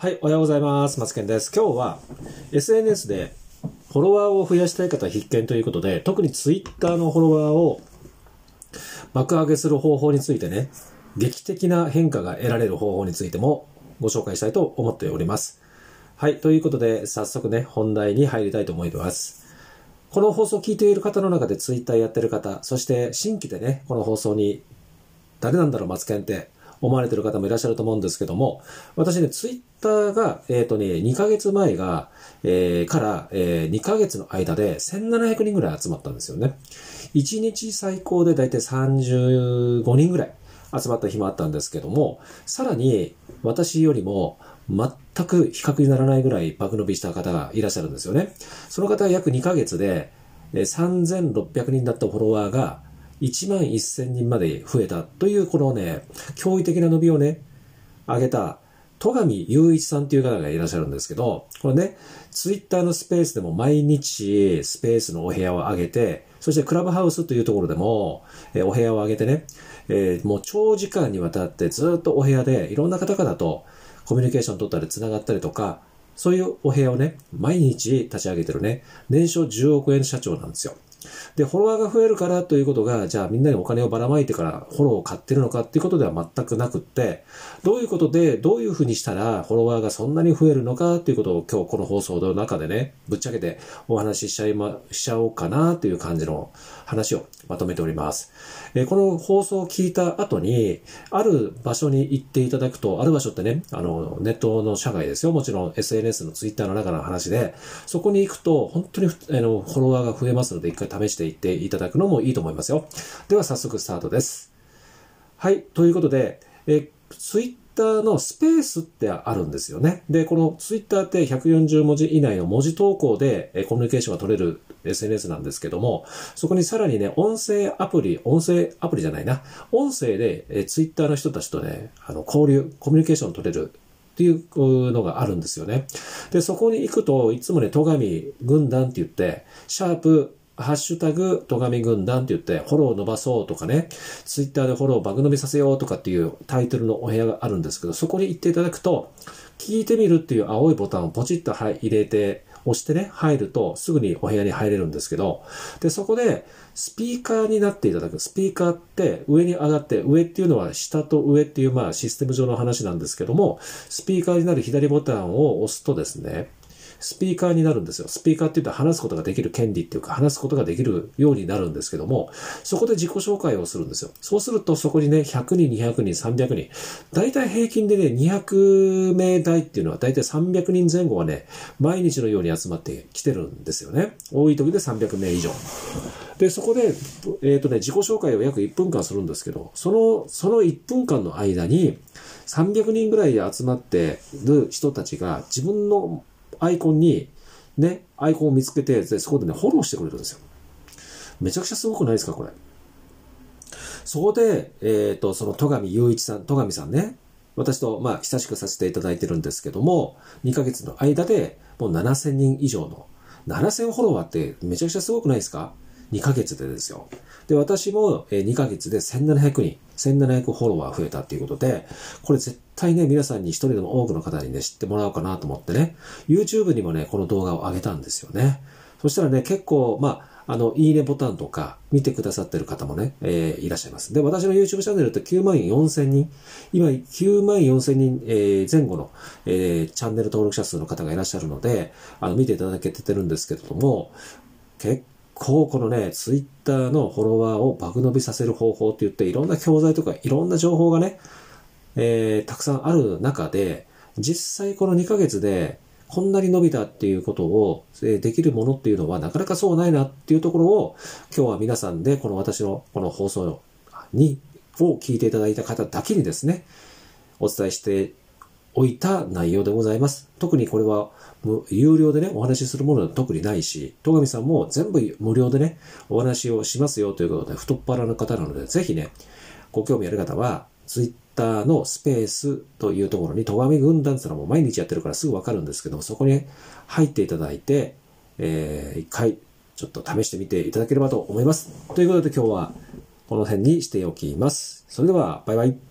はい、おはようございます。マツケンです。今日は SNS でフォロワーを増やしたい方必見ということで、特に Twitter のフォロワーを爆上げする方法についてね、劇的な変化が得られる方法についてもご紹介したいと思っております。はい、ということで早速ね、本題に入りたいと思います。この放送を聞いている方の中で Twitter やってる方、そして新規でね、この放送に誰なんだろう、マツケンって思われてる方もいらっしゃると思うんですけども、私ね、ツイッターが、えっ、ー、とね、2ヶ月前が、えー、から、えー、2ヶ月の間で1700人ぐらい集まったんですよね。1日最高でだいたい35人ぐらい集まった日もあったんですけども、さらに私よりも全く比較にならないぐらい爆伸びした方がいらっしゃるんですよね。その方は約2ヶ月で3600人だったフォロワーが1万1000人まで増えたという、このね、驚異的な伸びをね、上げた、戸上雄一さんっていう方がいらっしゃるんですけど、これね、ツイッターのスペースでも毎日スペースのお部屋を上げて、そしてクラブハウスというところでも、えお部屋を上げてね、えー、もう長時間にわたってずっとお部屋でいろんな方々とコミュニケーション取ったり繋がったりとか、そういうお部屋をね、毎日立ち上げてるね、年商10億円社長なんですよ。で、フォロワーが増えるからということが、じゃあみんなにお金をばらまいてからフォローを買ってるのかっていうことでは全くなくって、どういうことで、どういうふうにしたらフォロワーがそんなに増えるのかっていうことを今日この放送の中でね、ぶっちゃけてお話ししちゃいま、しちゃおうかなという感じの話をまとめております。えこの放送を聞いた後に、ある場所に行っていただくと、ある場所ってね、あの、ネットの社外ですよ。もちろん SNS の Twitter の中の話で、そこに行くと本当にあのフォロワーが増えますので、一回試していっていただくのもいいと思いますよ。では早速スタートです。はい。ということで、え、ツイッターのスペースってあるんですよね。で、このツイッターって140文字以内の文字投稿でコミュニケーションが取れる SNS なんですけども、そこにさらにね、音声アプリ、音声アプリじゃないな、音声でえツイッターの人たちとね、あの、交流、コミュニケーション取れるっていうのがあるんですよね。で、そこに行くと、いつもね、戸上軍団って言って、シャープハッシュタグ、戸上軍団って言って、フォローを伸ばそうとかね、ツイッターでフォローバグ伸びさせようとかっていうタイトルのお部屋があるんですけど、そこに行っていただくと、聞いてみるっていう青いボタンをポチッと入れて、押してね、入るとすぐにお部屋に入れるんですけど、で、そこでスピーカーになっていただく。スピーカーって上に上がって、上っていうのは下と上っていうまあシステム上の話なんですけども、スピーカーになる左ボタンを押すとですね、スピーカーになるんですよ。スピーカーって言うと話すことができる権利っていうか話すことができるようになるんですけども、そこで自己紹介をするんですよ。そうするとそこにね、100人、200人、300人、大体平均でね、200名台っていうのは大体300人前後はね、毎日のように集まってきてるんですよね。多い時で300名以上。で、そこで、えっ、ー、とね、自己紹介を約1分間するんですけど、その、その1分間の間に、300人ぐらい集まってる人たちが自分のアイコンに、ね、アイコンを見つけて、そこでね、フォローしてくれるんですよ。めちゃくちゃすごくないですか、これ。そこで、えっ、ー、と、その戸上雄一さん、戸上さんね、私と、まあ、親しくさせていただいてるんですけども、2ヶ月の間で、もう7000人以上の、7000フォロワーってめちゃくちゃすごくないですか ?2 ヶ月でですよ。で、私も2ヶ月で1700人、1700フォロワー増えたっていうことで、これ絶対ね、皆さんに一人でも多くの方にね、知ってもらおうかなと思ってね、YouTube にもね、この動画を上げたんですよね。そしたらね、結構、まあ、あの、いいねボタンとか見てくださってる方もね、えー、いらっしゃいます。で、私の YouTube チャンネルって9万4千人、今9万4千人、えー、前後の、えー、チャンネル登録者数の方がいらっしゃるので、あの、見ていただけてるんですけれども、結構このね、ツイッターのフォロワーを爆伸びさせる方法って言って、いろんな教材とかいろんな情報がね、えー、たくさんある中で、実際この2ヶ月でこんなに伸びたっていうことを、え、できるものっていうのはなかなかそうないなっていうところを、今日は皆さんでこの私のこの放送に、を聞いていただいた方だけにですね、お伝えしておいた内容でございます。特にこれは有料でね、お話しするものは特にないし、戸上さんも全部無料でね、お話をしますよということで、太っ腹の方なので、ぜひね、ご興味ある方は、ツイッターのスペースというところに、戸上軍団ってのはもう毎日やってるからすぐわかるんですけども、そこに入っていただいて、えー、一回、ちょっと試してみていただければと思います。ということで今日はこの辺にしておきます。それでは、バイバイ。